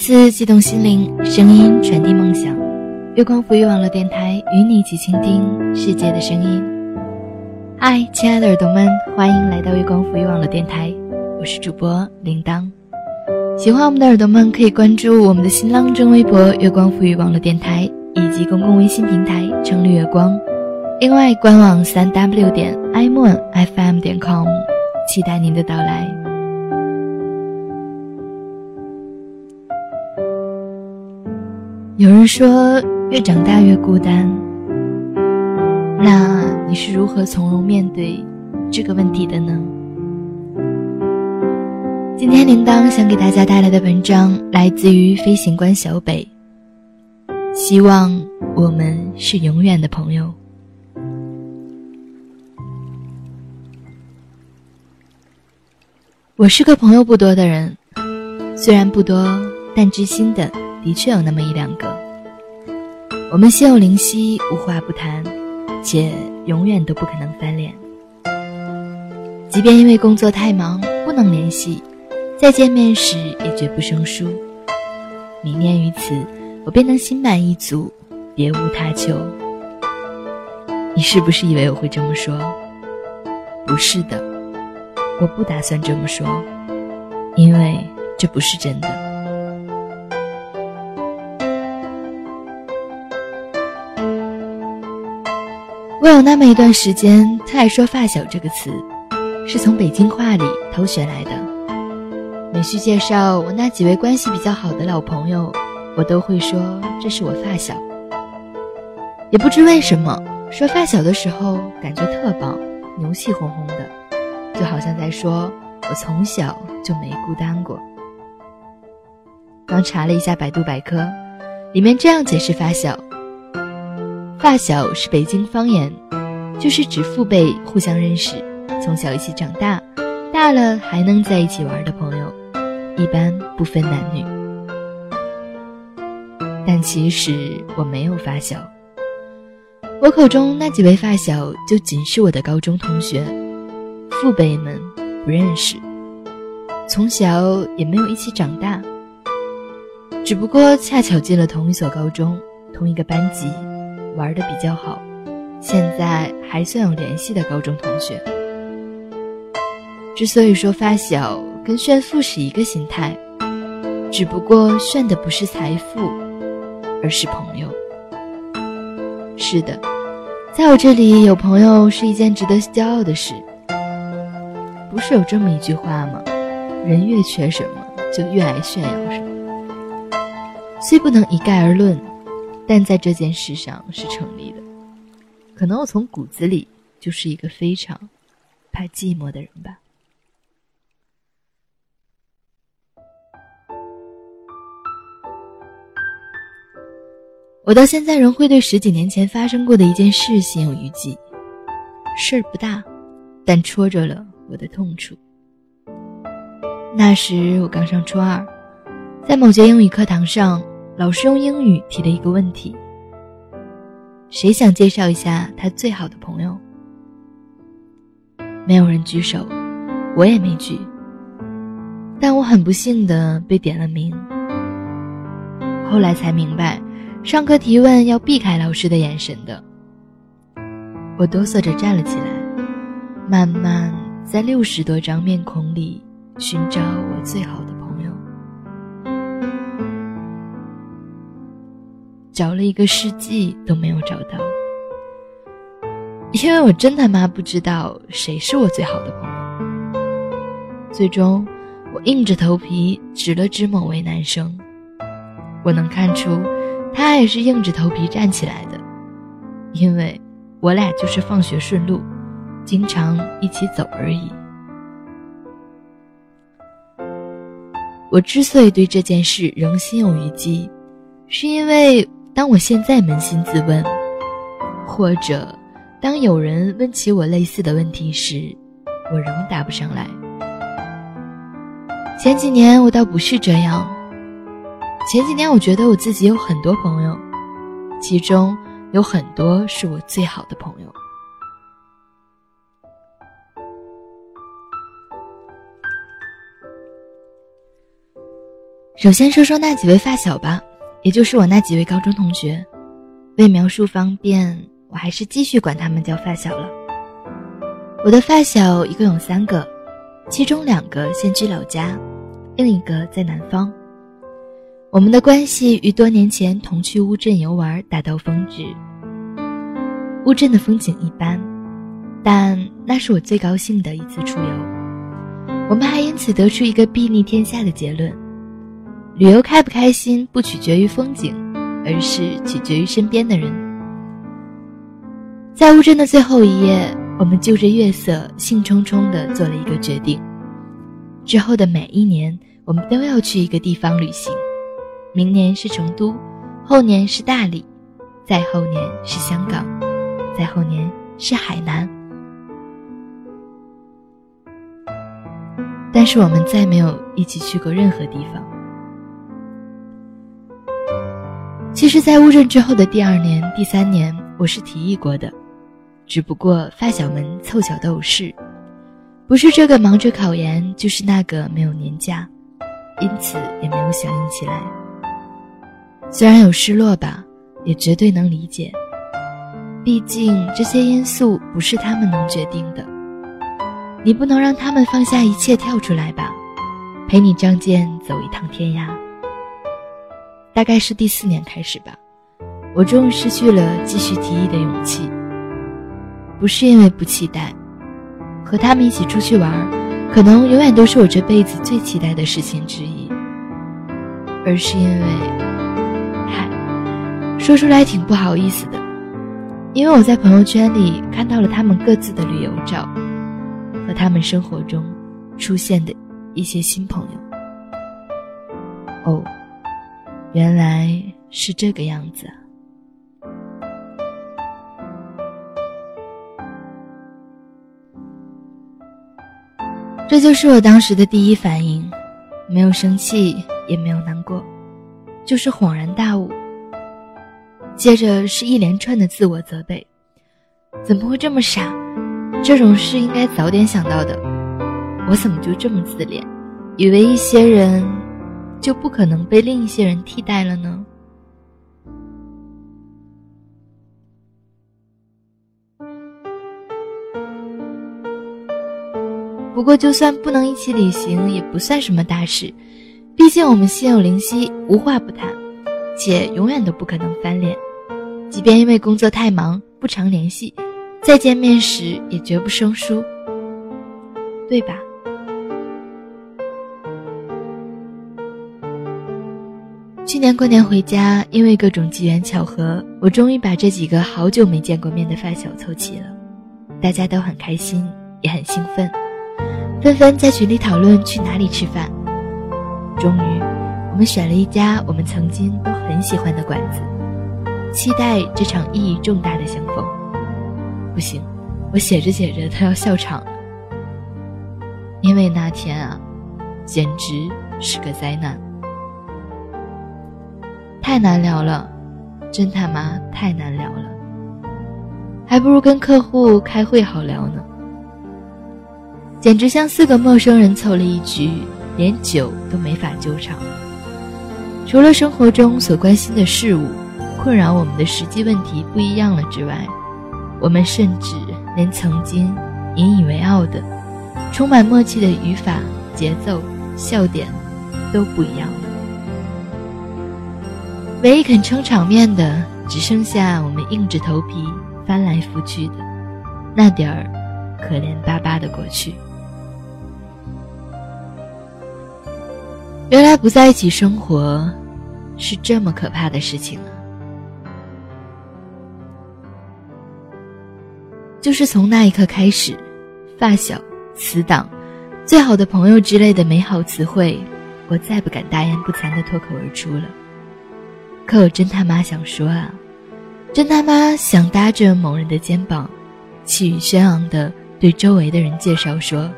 文字激动心灵，声音传递梦想。月光浮于网络电台与你一起倾听世界的声音。嗨，亲爱的耳朵们，欢迎来到月光浮于网络电台，我是主播铃铛。喜欢我们的耳朵们可以关注我们的新浪微微博“月光浮于网络电台”以及公共微信平台“城绿月光”。另外，官网三 w 点 i moon fm 点 com，期待您的到来。有人说，越长大越孤单。那你是如何从容面对这个问题的呢？今天铃铛想给大家带来的文章来自于飞行官小北。希望我们是永远的朋友。我是个朋友不多的人，虽然不多，但知心的。的确有那么一两个，我们心有灵犀，无话不谈，且永远都不可能翻脸。即便因为工作太忙不能联系，再见面时也绝不生疏。明念于此，我便能心满意足，别无他求。你是不是以为我会这么说？不是的，我不打算这么说，因为这不是真的。我有那么一段时间特爱说“发小”这个词，是从北京话里偷学来的。每需介绍我那几位关系比较好的老朋友，我都会说这是我发小。也不知为什么，说发小的时候感觉特棒，牛气哄哄的，就好像在说我从小就没孤单过。刚查了一下百度百科，里面这样解释发小。发小是北京方言，就是指父辈互相认识，从小一起长大，大了还能在一起玩的朋友，一般不分男女。但其实我没有发小，我口中那几位发小就仅是我的高中同学，父辈们不认识，从小也没有一起长大，只不过恰巧进了同一所高中，同一个班级。玩的比较好，现在还算有联系的高中同学。之所以说发小跟炫富是一个心态，只不过炫的不是财富，而是朋友。是的，在我这里有朋友是一件值得骄傲的事。不是有这么一句话吗？人越缺什么，就越爱炫耀什么。虽不能一概而论。但在这件事上是成立的，可能我从骨子里就是一个非常怕寂寞的人吧。我到现在仍会对十几年前发生过的一件事心有余悸，事儿不大，但戳着了我的痛处。那时我刚上初二，在某节英语课堂上。老师用英语提了一个问题：“谁想介绍一下他最好的朋友？”没有人举手，我也没举。但我很不幸的被点了名。后来才明白，上课提问要避开老师的眼神的。我哆嗦着站了起来，慢慢在六十多张面孔里寻找我最好的。找了一个世纪都没有找到，因为我真他妈不知道谁是我最好的朋友。最终，我硬着头皮指了指某位男生，我能看出，他也是硬着头皮站起来的，因为我俩就是放学顺路，经常一起走而已。我之所以对这件事仍心有余悸，是因为。当我现在扪心自问，或者当有人问起我类似的问题时，我仍答不上来。前几年我倒不是这样，前几年我觉得我自己有很多朋友，其中有很多是我最好的朋友。首先说说那几位发小吧，也就是我那几位高中同学。为描述方便，我还是继续管他们叫发小了。我的发小一共有三个，其中两个现居老家，另一个在南方。我们的关系与多年前同去乌镇游玩达到峰值。乌镇的风景一般，但那是我最高兴的一次出游。我们还因此得出一个睥睨天下的结论：旅游开不开心不取决于风景，而是取决于身边的人。在乌镇的最后一夜，我们就着月色，兴冲冲地做了一个决定：之后的每一年，我们都要去一个地方旅行。明年是成都，后年是大理，再后年是香港。再后年是海南，但是我们再没有一起去过任何地方。其实，在乌镇之后的第二年、第三年，我是提议过的，只不过发小们凑巧都有事，不是这个忙着考研，就是那个没有年假，因此也没有响应起来。虽然有失落吧，也绝对能理解。毕竟这些因素不是他们能决定的，你不能让他们放下一切跳出来吧，陪你仗剑走一趟天涯。大概是第四年开始吧，我终于失去了继续提议的勇气。不是因为不期待，和他们一起出去玩，可能永远都是我这辈子最期待的事情之一，而是因为，嗨，说出来挺不好意思的。因为我在朋友圈里看到了他们各自的旅游照，和他们生活中出现的一些新朋友。哦，原来是这个样子。这就是我当时的第一反应，没有生气，也没有难过，就是恍然大悟。接着是一连串的自我责备，怎么会这么傻？这种事应该早点想到的，我怎么就这么自恋，以为一些人就不可能被另一些人替代了呢？不过，就算不能一起旅行，也不算什么大事，毕竟我们心有灵犀，无话不谈。且永远都不可能翻脸，即便因为工作太忙不常联系，再见面时也绝不生疏，对吧？去年过年回家，因为各种机缘巧合，我终于把这几个好久没见过面的发小凑齐了，大家都很开心，也很兴奋，纷纷在群里讨论去哪里吃饭。终于。我们选了一家我们曾经都很喜欢的馆子，期待这场意义重大的相逢。不行，我写着写着都要笑场了，因为那天啊，简直是个灾难，太难聊了，真他妈太难聊了，还不如跟客户开会好聊呢。简直像四个陌生人凑了一局，连酒都没法纠缠。除了生活中所关心的事物，困扰我们的实际问题不一样了之外，我们甚至连曾经引以为傲的、充满默契的语法、节奏、笑点都不一样了。唯一肯撑场面的，只剩下我们硬着头皮翻来覆去的那点儿可怜巴巴的过去。原来不在一起生活。是这么可怕的事情啊！就是从那一刻开始，发小、死党、最好的朋友之类的美好词汇，我再不敢大言不惭的脱口而出了。可我真他妈想说啊，真他妈想搭着某人的肩膀，气宇轩昂的对周围的人介绍说，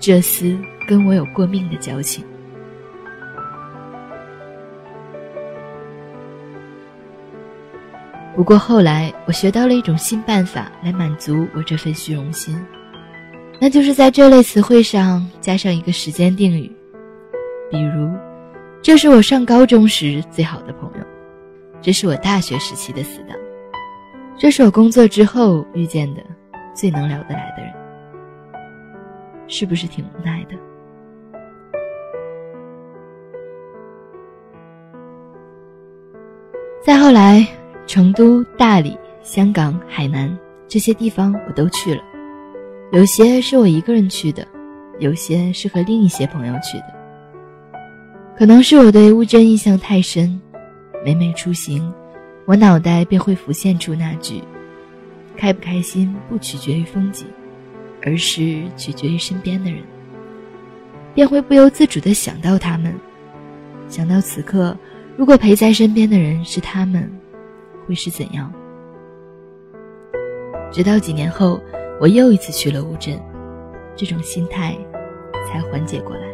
这厮跟我有过命的交情。不过后来，我学到了一种新办法来满足我这份虚荣心，那就是在这类词汇上加上一个时间定语，比如这是我上高中时最好的朋友，这是我大学时期的死党，这是我工作之后遇见的最能聊得来的人，是不是挺无奈的？再后来，成都、大理、香港、海南这些地方我都去了，有些是我一个人去的，有些是和另一些朋友去的。可能是我对乌镇印象太深，每每出行，我脑袋便会浮现出那句：“开不开心不取决于风景，而是取决于身边的人。”便会不由自主地想到他们，想到此刻。如果陪在身边的人是他们，会是怎样？直到几年后，我又一次去了乌镇，这种心态才缓解过来。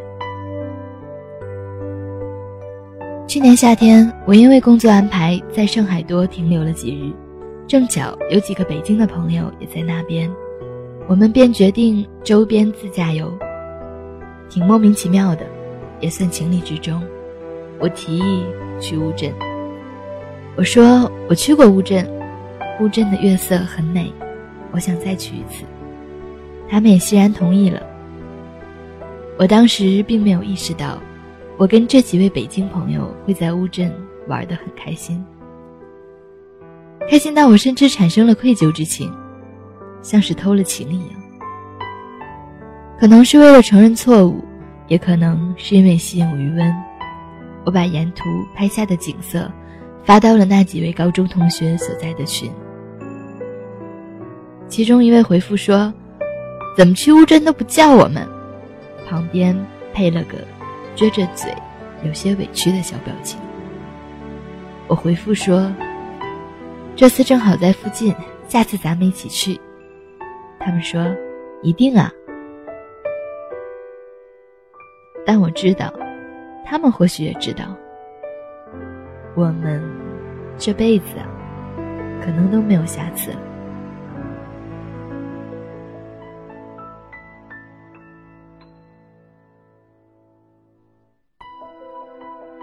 去年夏天，我因为工作安排在上海多停留了几日，正巧有几个北京的朋友也在那边，我们便决定周边自驾游，挺莫名其妙的，也算情理之中。我提议。去乌镇，我说我去过乌镇，乌镇的月色很美，我想再去一次。他们也欣然同意了。我当时并没有意识到，我跟这几位北京朋友会在乌镇玩得很开心，开心到我甚至产生了愧疚之情，像是偷了情一样。可能是为了承认错误，也可能是因为心有余温。我把沿途拍下的景色发到了那几位高中同学所在的群，其中一位回复说：“怎么去乌镇都不叫我们？”旁边配了个撅着嘴、有些委屈的小表情。我回复说：“这次正好在附近，下次咱们一起去。”他们说：“一定啊！”但我知道。他们或许也知道，我们这辈子，可能都没有下次了。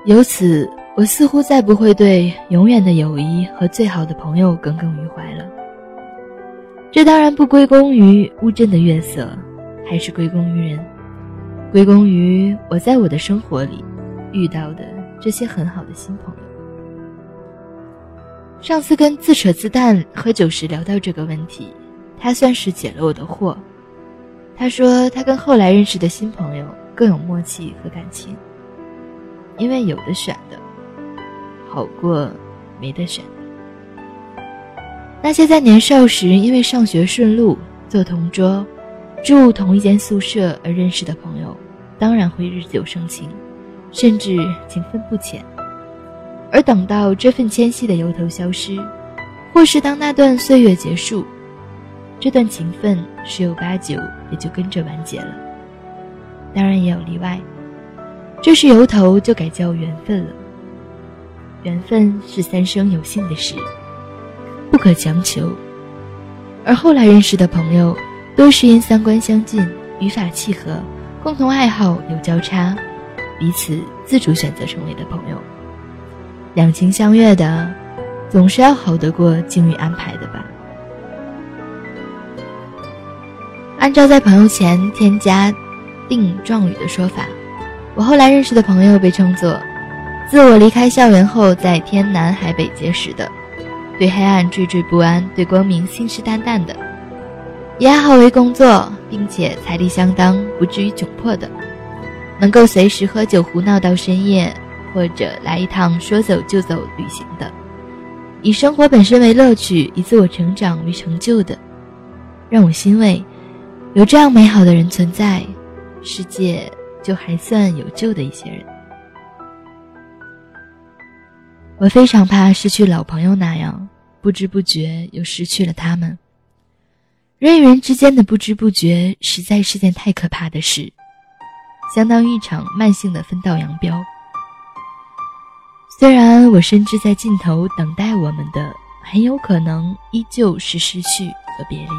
由此，我似乎再不会对永远的友谊和最好的朋友耿耿于怀了。这当然不归功于乌镇的月色，还是归功于人，归功于我在我的生活里。遇到的这些很好的新朋友。上次跟自扯自淡喝酒时聊到这个问题，他算是解了我的惑。他说他跟后来认识的新朋友更有默契和感情，因为有的选的好过没得选。那些在年少时因为上学顺路、坐同桌、住同一间宿舍而认识的朋友，当然会日久生情。甚至情分不浅，而等到这份牵系的由头消失，或是当那段岁月结束，这段情分十有八九也就跟着完结了。当然也有例外，这是由头就改叫缘分了。缘分是三生有幸的事，不可强求。而后来认识的朋友，都是因三观相近、语法契合、共同爱好有交叉。彼此自主选择成为的朋友，两情相悦的，总是要好得过境遇安排的吧。按照在朋友前添加定状语的说法，我后来认识的朋友被称作：自我离开校园后，在天南海北结识的，对黑暗惴惴不安，对光明信誓旦旦的，以爱好为工作，并且财力相当，不至于窘迫的。能够随时喝酒胡闹到深夜，或者来一趟说走就走旅行的，以生活本身为乐趣，以自我成长为成就的，让我欣慰。有这样美好的人存在，世界就还算有救的一些人。我非常怕失去老朋友那样，不知不觉又失去了他们。人与人之间的不知不觉，实在是件太可怕的事。相当于一场慢性的分道扬镳。虽然我深知在尽头等待我们的很有可能依旧是失去和别离，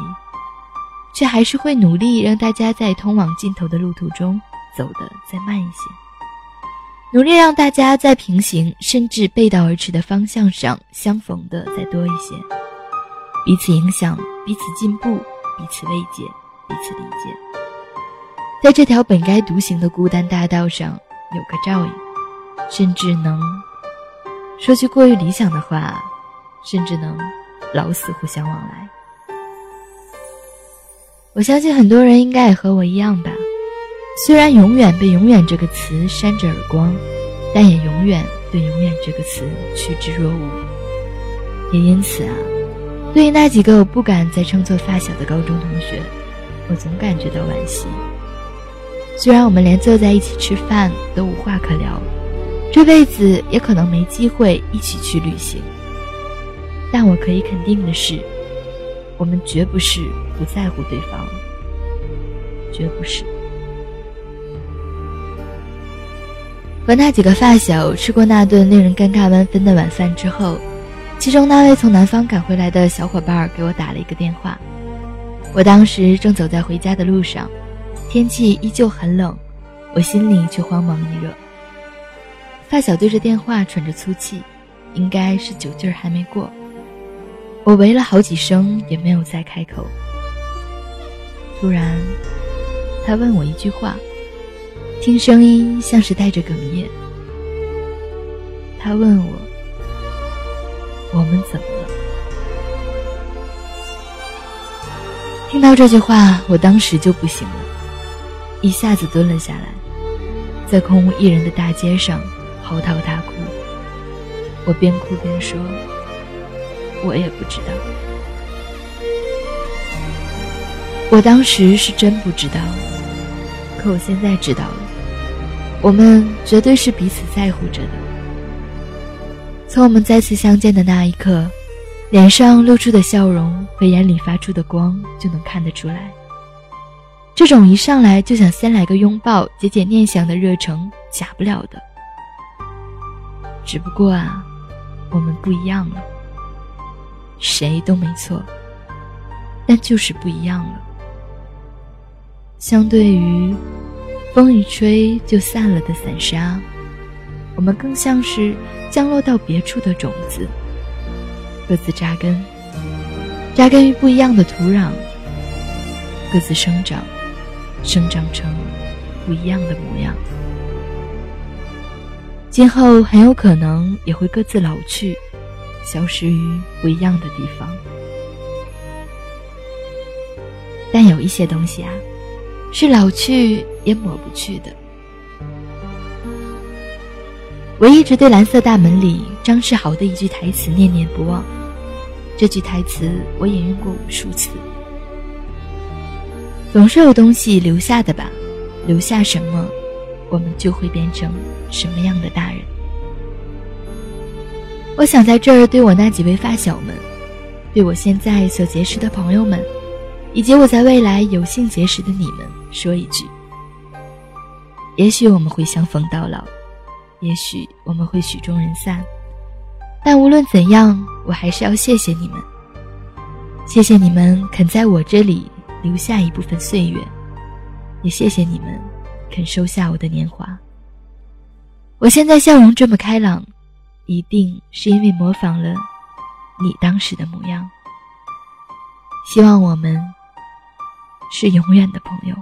却还是会努力让大家在通往尽头的路途中走得再慢一些。努力让大家在平行甚至背道而驰的方向上相逢的再多一些，彼此影响，彼此进步，彼此慰藉，彼此理解，在这条本该独行的孤单大道上有个照应，甚至能说句过于理想的话，甚至能老死互相往来。我相信很多人应该也和我一样吧。虽然永远被“永远”这个词扇着耳光，但也永远对“永远”这个词趋之若鹜。也因此啊，对于那几个我不敢再称作发小的高中同学，我总感觉到惋惜。虽然我们连坐在一起吃饭都无话可聊，这辈子也可能没机会一起去旅行，但我可以肯定的是，我们绝不是不在乎对方，绝不是。和那几个发小吃过那顿令人尴尬万分的晚饭之后，其中那位从南方赶回来的小伙伴给我打了一个电话。我当时正走在回家的路上，天气依旧很冷，我心里却慌忙一热。发小对着电话喘着粗气，应该是酒劲儿还没过。我喂了好几声也没有再开口。突然，他问我一句话。听声音像是带着哽咽，他问我：“我们怎么了？”听到这句话，我当时就不行了，一下子蹲了下来，在空无一人的大街上嚎啕大哭。我边哭边说：“我也不知道，我当时是真不知道，可我现在知道了。”我们绝对是彼此在乎着的。从我们再次相见的那一刻，脸上露出的笑容和眼里发出的光就能看得出来。这种一上来就想先来个拥抱、解解念想的热诚，假不了的。只不过啊，我们不一样了。谁都没错，但就是不一样了。相对于。风一吹就散了的散沙，我们更像是降落到别处的种子，各自扎根，扎根于不一样的土壤，各自生长，生长成不一样的模样。今后很有可能也会各自老去，消失于不一样的地方。但有一些东西啊。是老去也抹不去的。我一直对《蓝色大门》里张世豪的一句台词念念不忘，这句台词我引用过无数次。总是有东西留下的吧，留下什么，我们就会变成什么样的大人。我想在这儿对我那几位发小们，对我现在所结识的朋友们。以及我在未来有幸结识的你们，说一句：也许我们会相逢到老，也许我们会曲终人散，但无论怎样，我还是要谢谢你们。谢谢你们肯在我这里留下一部分岁月，也谢谢你们肯收下我的年华。我现在笑容这么开朗，一定是因为模仿了你当时的模样。希望我们。是永远的朋友。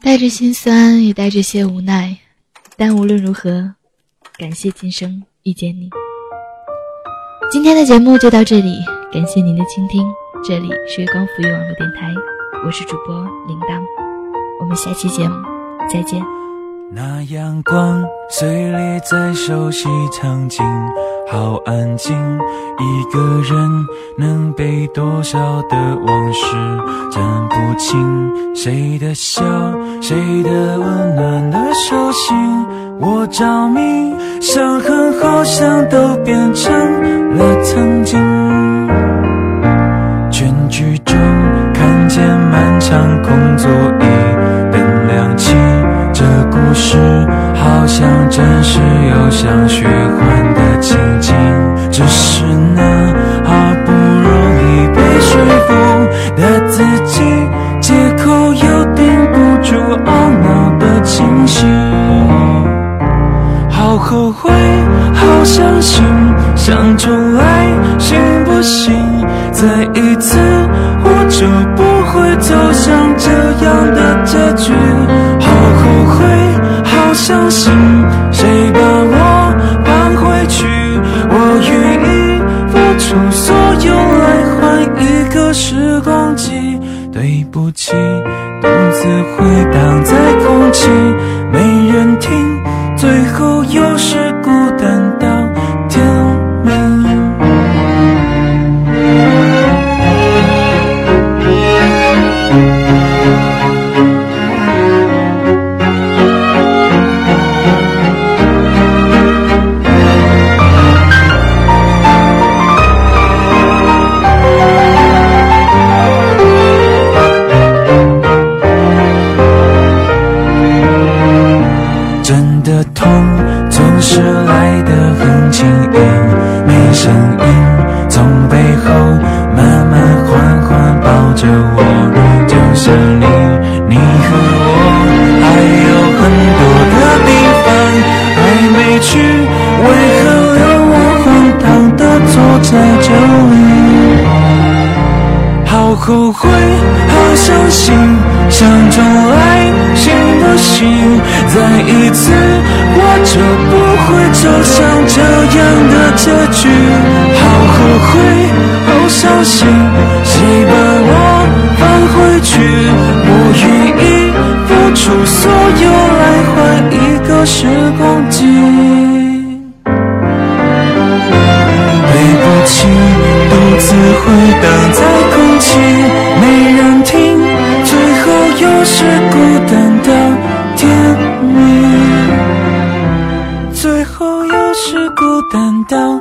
带着心酸，也带着些无奈，但无论如何，感谢今生遇见你。今天的节目就到这里，感谢您的倾听。这里是月光浮育网络电台，我是主播铃铛。我们下期节目再见。那阳光碎裂在熟悉场景，好安静。一个人能背多少的往事，讲不清。谁的笑，谁的温暖的手心，我着迷。伤痕好像都变成了曾经。全剧终，看见漫长空座椅。这故事好像真实又像虚幻的情景。只是那好不容易被说服的自己，借口又顶不住懊恼的情绪。好后悔，好伤心，想重来行不行？再一次，就不会走向这样的结局。好后悔，好伤心，谁把我放回去？我愿意付出所有来换一个时光机。对不起，独自回荡在我还有很多的地方还没去为何留我荒唐的坐在这里好后悔好伤心想重来行不行再一次我就不会走向这样的结局。好后悔好伤心谁把我放回去时光机。对不起，独自回荡在空气，没人听，最后又是孤单到天明，最后又是孤单到。